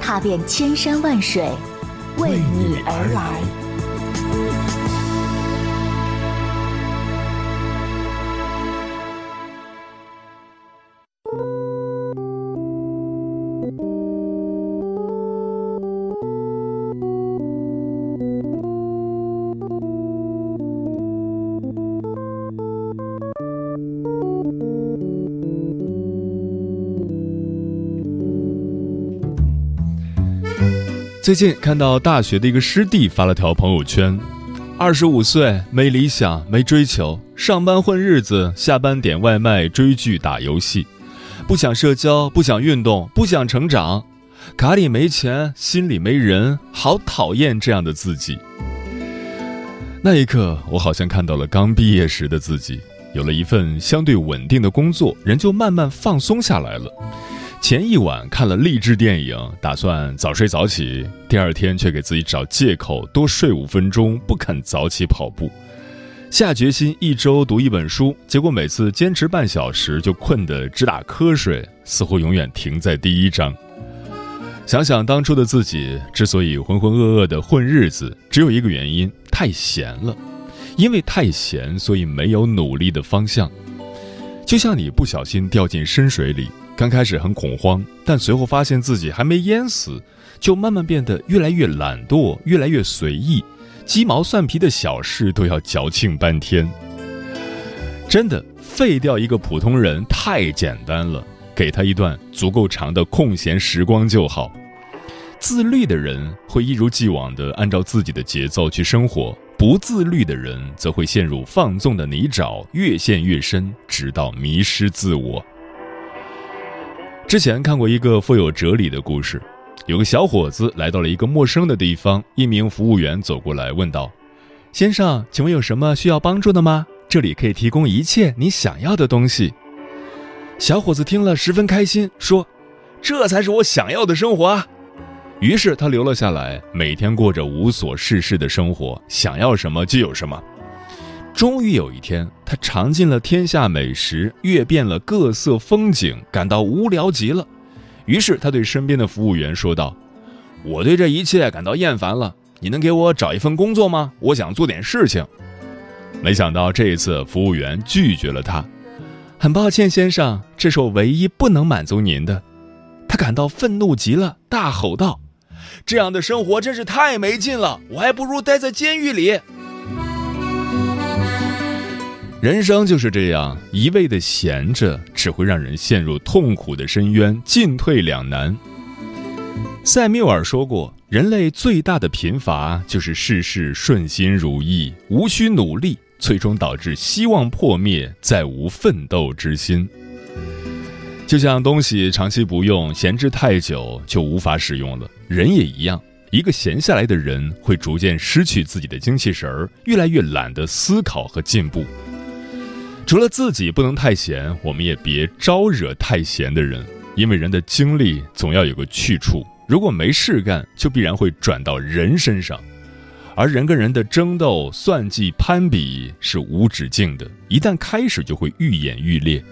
踏遍千山万水，为你而来。最近看到大学的一个师弟发了条朋友圈：二十五岁没理想没追求，上班混日子，下班点外卖追剧打游戏，不想社交，不想运动，不想成长，卡里没钱，心里没人，好讨厌这样的自己。那一刻，我好像看到了刚毕业时的自己，有了一份相对稳定的工作，人就慢慢放松下来了。前一晚看了励志电影，打算早睡早起，第二天却给自己找借口多睡五分钟，不肯早起跑步。下决心一周读一本书，结果每次坚持半小时就困得直打瞌睡，似乎永远停在第一章。想想当初的自己，之所以浑浑噩噩的混日子，只有一个原因：太闲了。因为太闲，所以没有努力的方向。就像你不小心掉进深水里。刚开始很恐慌，但随后发现自己还没淹死，就慢慢变得越来越懒惰，越来越随意，鸡毛蒜皮的小事都要矫情半天。真的，废掉一个普通人太简单了，给他一段足够长的空闲时光就好。自律的人会一如既往地按照自己的节奏去生活，不自律的人则会陷入放纵的泥沼，越陷越深，直到迷失自我。之前看过一个富有哲理的故事，有个小伙子来到了一个陌生的地方，一名服务员走过来问道：“先生，请问有什么需要帮助的吗？这里可以提供一切你想要的东西。”小伙子听了十分开心，说：“这才是我想要的生活啊！”于是他留了下来，每天过着无所事事的生活，想要什么就有什么。终于有一天，他尝尽了天下美食，阅遍了各色风景，感到无聊极了。于是他对身边的服务员说道：“我对这一切感到厌烦了，你能给我找一份工作吗？我想做点事情。”没想到这一次，服务员拒绝了他。很抱歉，先生，这是我唯一不能满足您的。他感到愤怒极了，大吼道：“这样的生活真是太没劲了，我还不如待在监狱里。”人生就是这样，一味的闲着，只会让人陷入痛苦的深渊，进退两难。塞缪尔说过：“人类最大的贫乏，就是事事顺心如意，无需努力，最终导致希望破灭，再无奋斗之心。”就像东西长期不用，闲置太久就无法使用了，人也一样。一个闲下来的人，会逐渐失去自己的精气神儿，越来越懒得思考和进步。除了自己不能太闲，我们也别招惹太闲的人，因为人的精力总要有个去处。如果没事干，就必然会转到人身上，而人跟人的争斗、算计、攀比是无止境的，一旦开始就会愈演愈烈。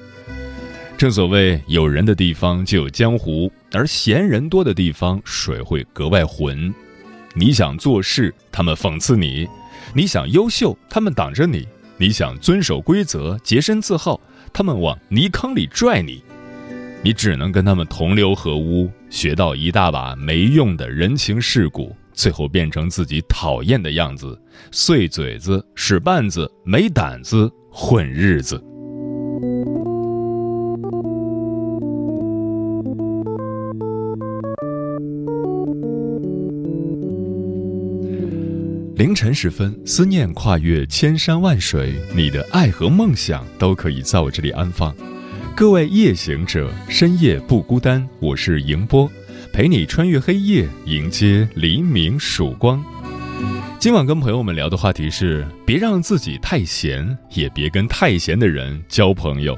正所谓，有人的地方就有江湖，而闲人多的地方，水会格外浑。你想做事，他们讽刺你；你想优秀，他们挡着你。你想遵守规则、洁身自好，他们往泥坑里拽你，你只能跟他们同流合污，学到一大把没用的人情世故，最后变成自己讨厌的样子，碎嘴子、使绊子、没胆子混日子。凌晨时分，思念跨越千山万水，你的爱和梦想都可以在我这里安放。各位夜行者，深夜不孤单。我是迎波，陪你穿越黑夜，迎接黎明曙光。今晚跟朋友们聊的话题是：别让自己太闲，也别跟太闲的人交朋友。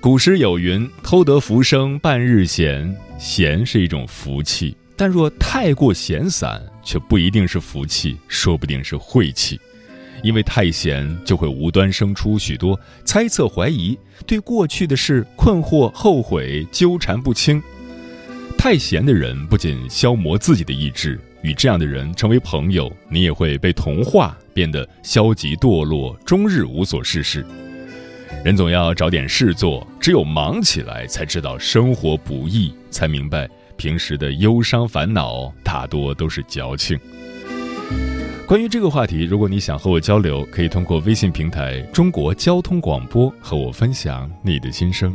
古诗有云：“偷得浮生半日闲。”闲是一种福气，但若太过闲散，却不一定是福气，说不定是晦气。因为太闲，就会无端生出许多猜测、怀疑，对过去的事困惑、后悔、纠缠不清。太闲的人不仅消磨自己的意志，与这样的人成为朋友，你也会被同化，变得消极堕落，终日无所事事。人总要找点事做，只有忙起来，才知道生活不易，才明白平时的忧伤烦恼大多都是矫情。关于这个话题，如果你想和我交流，可以通过微信平台“中国交通广播”和我分享你的心声。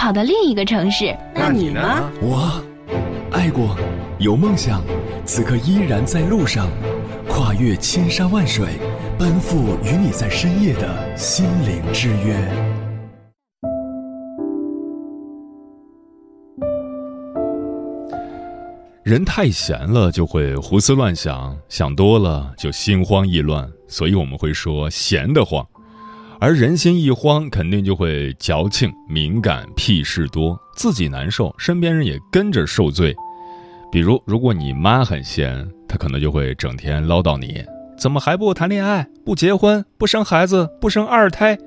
跑到另一个城市。那你呢？我。爱过，有梦想，此刻依然在路上，跨越千山万水，奔赴与你在深夜的心灵之约。人太闲了就会胡思乱想，想多了就心慌意乱，所以我们会说闲得慌。而人心一慌，肯定就会矫情、敏感、屁事多，自己难受，身边人也跟着受罪。比如，如果你妈很闲，她可能就会整天唠叨你，怎么还不谈恋爱、不结婚、不生孩子、不生二胎，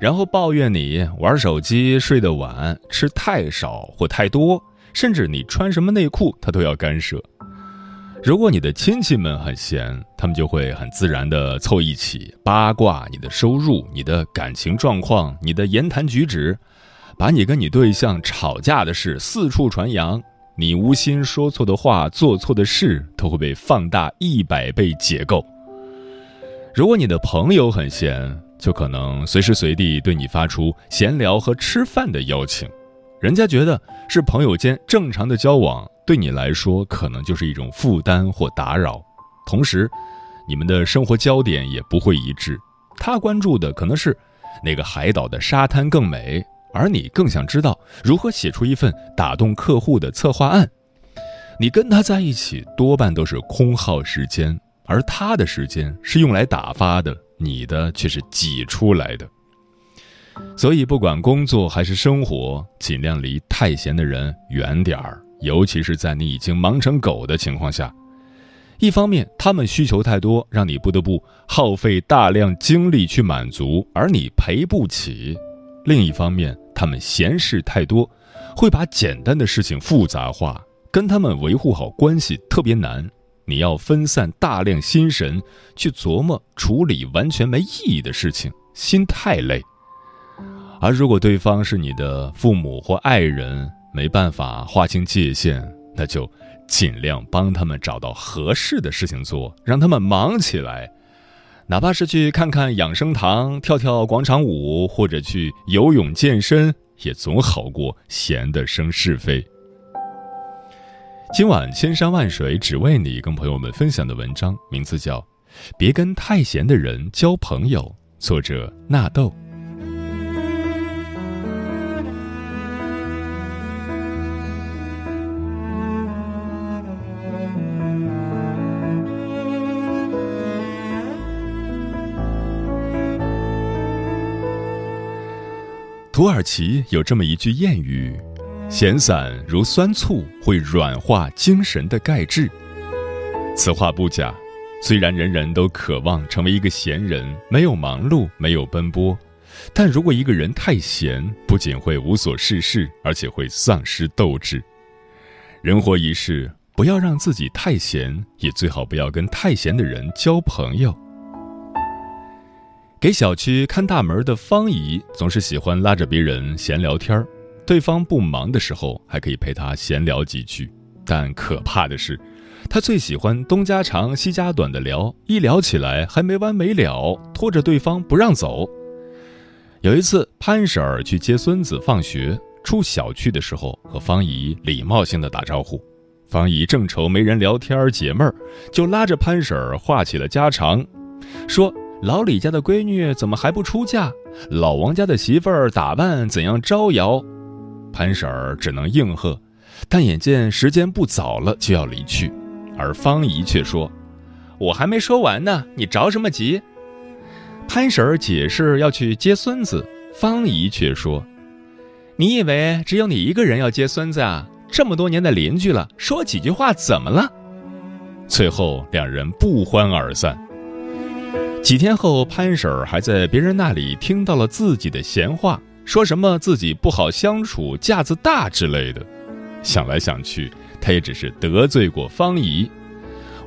然后抱怨你玩手机、睡得晚、吃太少或太多，甚至你穿什么内裤，她都要干涉。如果你的亲戚们很闲，他们就会很自然地凑一起八卦你的收入、你的感情状况、你的言谈举止，把你跟你对象吵架的事四处传扬。你无心说错的话、做错的事，都会被放大一百倍解构。如果你的朋友很闲，就可能随时随地对你发出闲聊和吃饭的邀请，人家觉得是朋友间正常的交往。对你来说，可能就是一种负担或打扰。同时，你们的生活焦点也不会一致。他关注的可能是那个海岛的沙滩更美，而你更想知道如何写出一份打动客户的策划案。你跟他在一起，多半都是空耗时间，而他的时间是用来打发的，你的却是挤出来的。所以，不管工作还是生活，尽量离太闲的人远点儿。尤其是在你已经忙成狗的情况下，一方面他们需求太多，让你不得不耗费大量精力去满足，而你赔不起；另一方面，他们闲事太多，会把简单的事情复杂化，跟他们维护好关系特别难。你要分散大量心神去琢磨处理完全没意义的事情，心太累。而如果对方是你的父母或爱人，没办法划清界限，那就尽量帮他们找到合适的事情做，让他们忙起来。哪怕是去看看养生堂、跳跳广场舞，或者去游泳健身，也总好过闲的生是非。今晚千山万水只为你，跟朋友们分享的文章名字叫《别跟太闲的人交朋友》，作者纳豆。土耳其有这么一句谚语：“闲散如酸醋，会软化精神的钙质。”此话不假。虽然人人都渴望成为一个闲人，没有忙碌，没有奔波，但如果一个人太闲，不仅会无所事事，而且会丧失斗志。人活一世，不要让自己太闲，也最好不要跟太闲的人交朋友。给小区看大门的方姨总是喜欢拉着别人闲聊天儿，对方不忙的时候还可以陪她闲聊几句。但可怕的是，她最喜欢东家长西家短的聊，一聊起来还没完没了，拖着对方不让走。有一次，潘婶儿去接孙子放学，出小区的时候和方姨礼貌性的打招呼。方姨正愁没人聊天解闷儿，就拉着潘婶儿话起了家常，说。老李家的闺女怎么还不出嫁？老王家的媳妇儿打扮怎样招摇？潘婶儿只能应和，但眼见时间不早了，就要离去，而方姨却说：“我还没说完呢，你着什么急？”潘婶儿解释要去接孙子，方姨却说：“你以为只有你一个人要接孙子啊？这么多年的邻居了，说几句话怎么了？”最后两人不欢而散。几天后，潘婶儿还在别人那里听到了自己的闲话，说什么自己不好相处、架子大之类的。想来想去，她也只是得罪过方姨。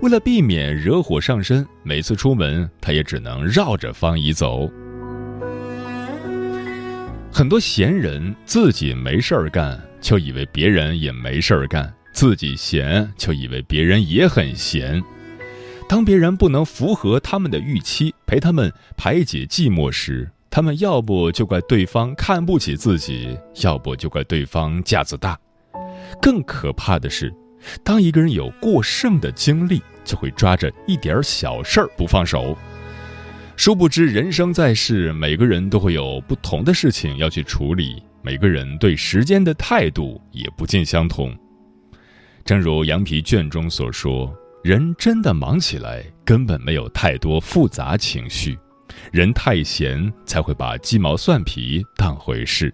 为了避免惹火上身，每次出门他也只能绕着方姨走。很多闲人自己没事儿干，就以为别人也没事儿干；自己闲，就以为别人也很闲。当别人不能符合他们的预期，陪他们排解寂寞时，他们要不就怪对方看不起自己，要不就怪对方架子大。更可怕的是，当一个人有过剩的精力，就会抓着一点小事儿不放手。殊不知，人生在世，每个人都会有不同的事情要去处理，每个人对时间的态度也不尽相同。正如羊皮卷中所说。人真的忙起来，根本没有太多复杂情绪；人太闲，才会把鸡毛蒜皮当回事。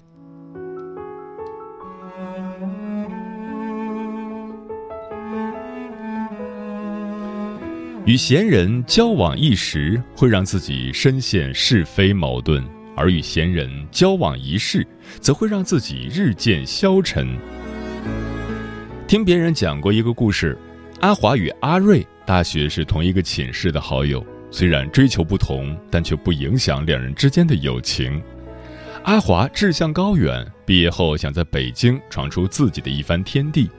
与闲人交往一时，会让自己深陷是非矛盾；而与闲人交往一世，则会让自己日渐消沉。听别人讲过一个故事。阿华与阿瑞大学是同一个寝室的好友，虽然追求不同，但却不影响两人之间的友情。阿华志向高远，毕业后想在北京闯出自己的一番天地。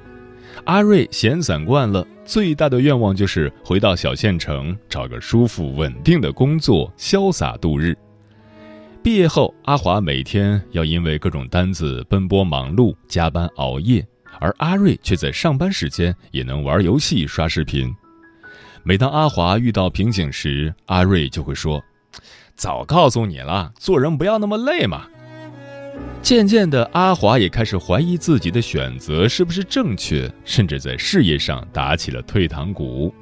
阿瑞闲散惯了，最大的愿望就是回到小县城，找个舒服稳定的工作，潇洒度日。毕业后，阿华每天要因为各种单子奔波忙碌，加班熬夜。而阿瑞却在上班时间也能玩游戏、刷视频。每当阿华遇到瓶颈时，阿瑞就会说：“早告诉你了，做人不要那么累嘛。”渐渐的，阿华也开始怀疑自己的选择是不是正确，甚至在事业上打起了退堂鼓。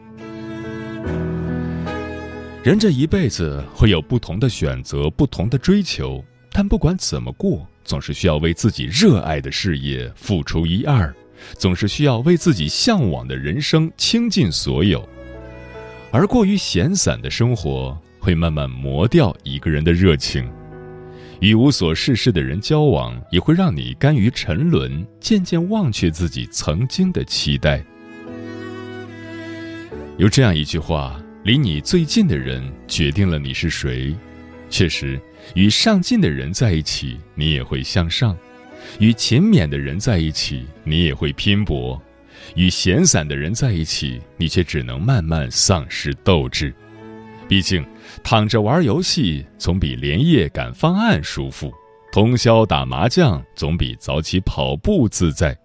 人这一辈子会有不同的选择、不同的追求，但不管怎么过。总是需要为自己热爱的事业付出一二，总是需要为自己向往的人生倾尽所有，而过于闲散的生活会慢慢磨掉一个人的热情。与无所事事的人交往，也会让你甘于沉沦，渐渐忘却自己曾经的期待。有这样一句话：离你最近的人，决定了你是谁。确实。与上进的人在一起，你也会向上；与勤勉的人在一起，你也会拼搏；与闲散的人在一起，你却只能慢慢丧失斗志。毕竟，躺着玩游戏总比连夜赶方案舒服；通宵打麻将总比早起跑步自在。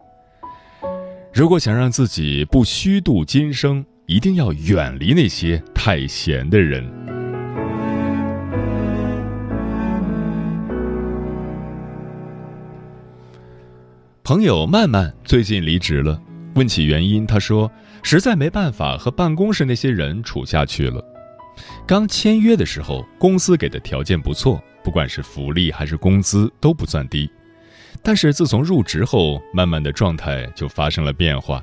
如果想让自己不虚度今生，一定要远离那些太闲的人。朋友曼曼最近离职了，问起原因，他说实在没办法和办公室那些人处下去了。刚签约的时候，公司给的条件不错，不管是福利还是工资都不算低。但是自从入职后，曼曼的状态就发生了变化。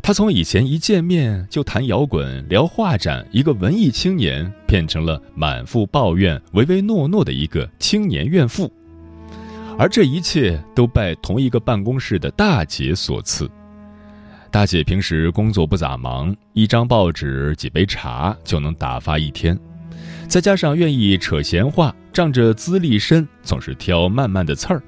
他从以前一见面就谈摇滚、聊画展，一个文艺青年，变成了满腹抱怨、唯唯诺诺的一个青年怨妇。而这一切都拜同一个办公室的大姐所赐。大姐平时工作不咋忙，一张报纸、几杯茶就能打发一天。再加上愿意扯闲话，仗着资历深，总是挑曼曼的刺儿。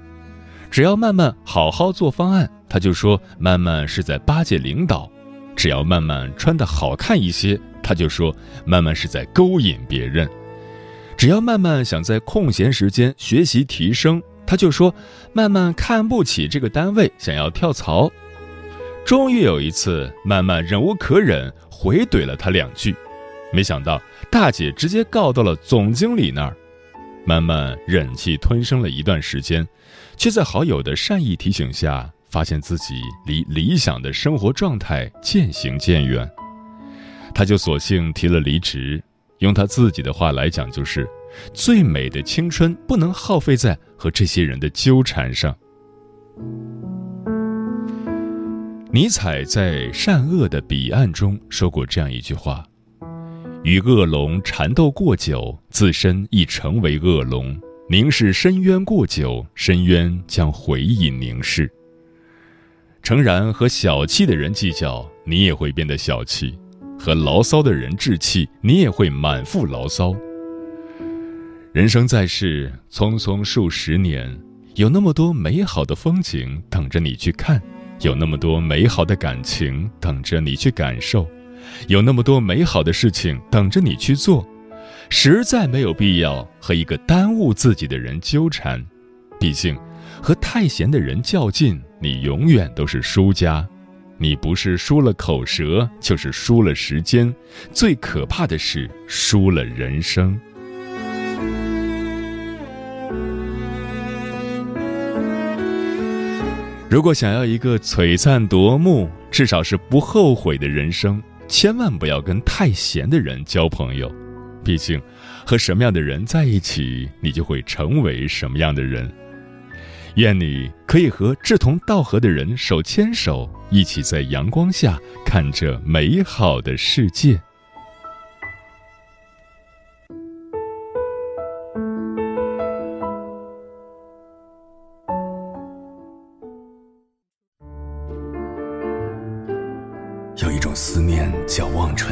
只要曼曼好好做方案，他就说曼曼是在巴结领导；只要曼曼穿的好看一些，他就说曼曼是在勾引别人；只要曼曼想在空闲时间学习提升，他就说曼曼看不起这个单位，想要跳槽。终于有一次，曼曼忍无可忍，回怼了他两句，没想到大姐直接告到了总经理那儿。曼曼忍气吞声了一段时间，却在好友的善意提醒下，发现自己离理想的生活状态渐行渐远。他就索性提了离职。用他自己的话来讲，就是最美的青春不能耗费在和这些人的纠缠上。尼采在《善恶的彼岸》中说过这样一句话：“与恶龙缠斗过久，自身亦成为恶龙；凝视深渊过久，深渊将回忆凝视。”诚然，和小气的人计较，你也会变得小气；和牢骚的人置气，你也会满腹牢骚。人生在世，匆匆数十年，有那么多美好的风景等着你去看。有那么多美好的感情等着你去感受，有那么多美好的事情等着你去做，实在没有必要和一个耽误自己的人纠缠。毕竟，和太闲的人较劲，你永远都是输家。你不是输了口舌，就是输了时间，最可怕的是输了人生。如果想要一个璀璨夺目，至少是不后悔的人生，千万不要跟太闲的人交朋友。毕竟，和什么样的人在一起，你就会成为什么样的人。愿你可以和志同道合的人手牵手，一起在阳光下看着美好的世界。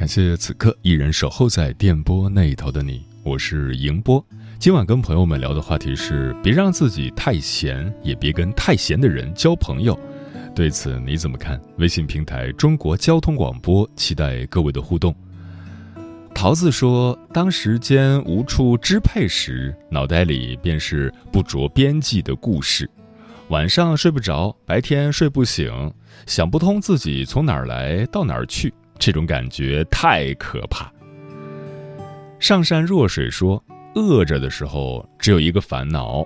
感谢此刻依然守候在电波那一头的你，我是迎波。今晚跟朋友们聊的话题是：别让自己太闲，也别跟太闲的人交朋友。对此你怎么看？微信平台中国交通广播，期待各位的互动。桃子说：“当时间无处支配时，脑袋里便是不着边际的故事。晚上睡不着，白天睡不醒，想不通自己从哪儿来到哪儿去。”这种感觉太可怕。上善若水说：“饿着的时候只有一个烦恼，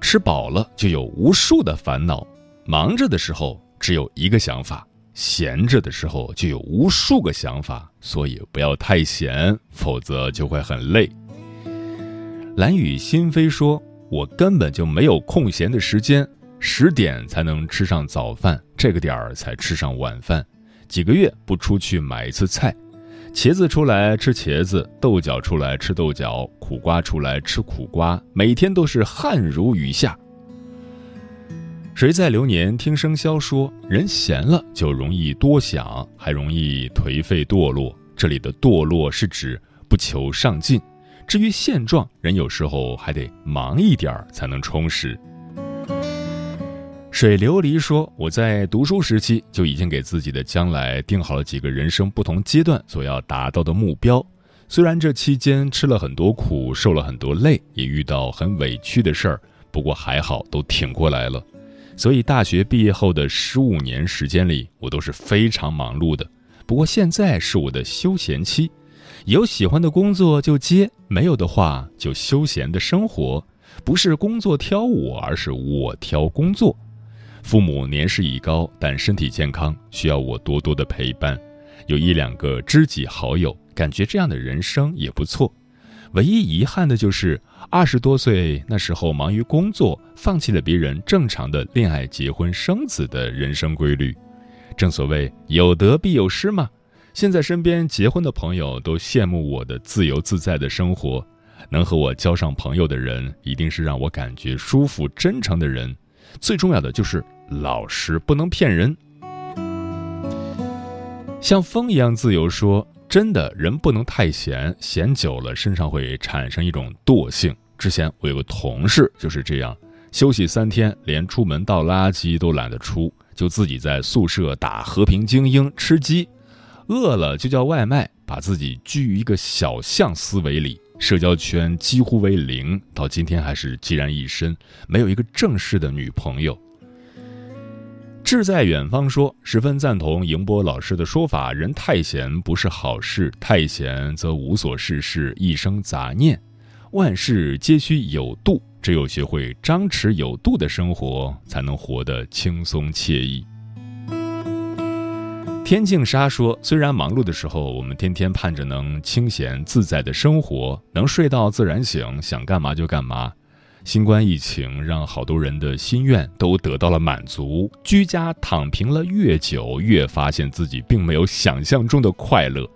吃饱了就有无数的烦恼；忙着的时候只有一个想法，闲着的时候就有无数个想法。所以不要太闲，否则就会很累。”蓝雨心扉说：“我根本就没有空闲的时间，十点才能吃上早饭，这个点儿才吃上晚饭。”几个月不出去买一次菜，茄子出来吃茄子，豆角出来吃豆角，苦瓜出来吃苦瓜，每天都是汗如雨下。谁在流年听生肖说，人闲了就容易多想，还容易颓废堕落。这里的堕落是指不求上进。至于现状，人有时候还得忙一点儿才能充实。水琉璃说：“我在读书时期就已经给自己的将来定好了几个人生不同阶段所要达到的目标。虽然这期间吃了很多苦，受了很多累，也遇到很委屈的事儿，不过还好都挺过来了。所以大学毕业后的十五年时间里，我都是非常忙碌的。不过现在是我的休闲期，有喜欢的工作就接，没有的话就休闲的生活。不是工作挑我，而是我挑工作。”父母年事已高，但身体健康，需要我多多的陪伴。有一两个知己好友，感觉这样的人生也不错。唯一遗憾的就是二十多岁那时候忙于工作，放弃了别人正常的恋爱、结婚、生子的人生规律。正所谓有得必有失嘛。现在身边结婚的朋友都羡慕我的自由自在的生活，能和我交上朋友的人，一定是让我感觉舒服、真诚的人。最重要的就是老实，不能骗人。像风一样自由，说。真的人不能太闲，闲久了身上会产生一种惰性。之前我有个同事就是这样，休息三天，连出门倒垃圾都懒得出，就自己在宿舍打和平精英吃鸡，饿了就叫外卖，把自己拘于一个小象思维里，社交圈几乎为零，到今天还是孑然一身，没有一个正式的女朋友。志在远方说，十分赞同迎波老师的说法。人太闲不是好事，太闲则无所事事，一生杂念。万事皆需有度，只有学会张弛有度的生活，才能活得轻松惬意。天净沙说，虽然忙碌的时候，我们天天盼着能清闲自在的生活，能睡到自然醒，想干嘛就干嘛。新冠疫情让好多人的心愿都得到了满足，居家躺平了越久，越发现自己并没有想象中的快乐。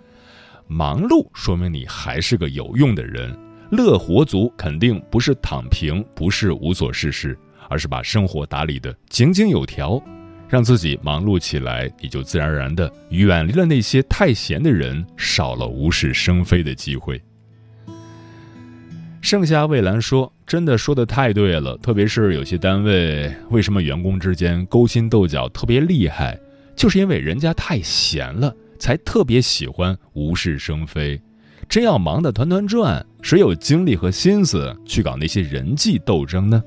忙碌说明你还是个有用的人，乐活族肯定不是躺平，不是无所事事，而是把生活打理的井井有条，让自己忙碌起来，你就自然而然的远离了那些太闲的人，少了无事生非的机会。盛夏蔚蓝说：“真的说的太对了，特别是有些单位，为什么员工之间勾心斗角特别厉害？就是因为人家太闲了，才特别喜欢无事生非。真要忙得团团转，谁有精力和心思去搞那些人际斗争呢？”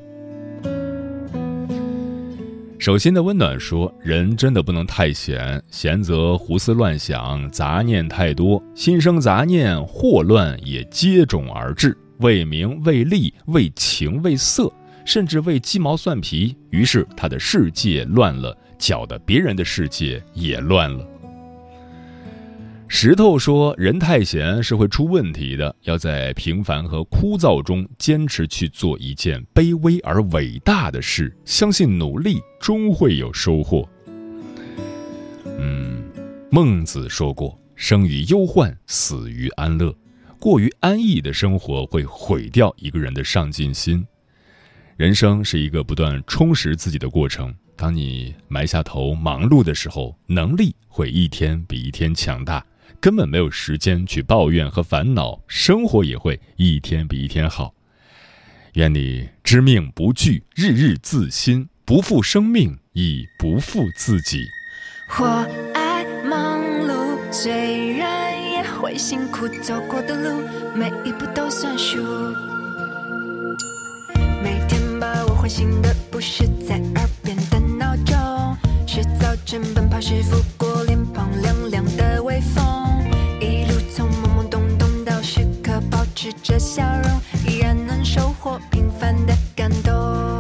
手心的温暖说：“人真的不能太闲，闲则胡思乱想，杂念太多，心生杂念，祸乱也接踵而至。”为名为利为情为色，甚至为鸡毛蒜皮，于是他的世界乱了，搅得别人的世界也乱了。石头说：“人太闲是会出问题的，要在平凡和枯燥中坚持去做一件卑微而伟大的事，相信努力终会有收获。”嗯，孟子说过：“生于忧患，死于安乐。”过于安逸的生活会毁掉一个人的上进心。人生是一个不断充实自己的过程。当你埋下头忙碌的时候，能力会一天比一天强大，根本没有时间去抱怨和烦恼，生活也会一天比一天好。愿你知命不惧，日日自新，不负生命，亦不负自己。我爱忙碌，虽然也。会辛苦走过的路，每一步都算数。每天把我唤醒的不是在耳边的闹钟，是早晨奔跑时拂过脸庞亮这笑容，依然能收获平凡的感动。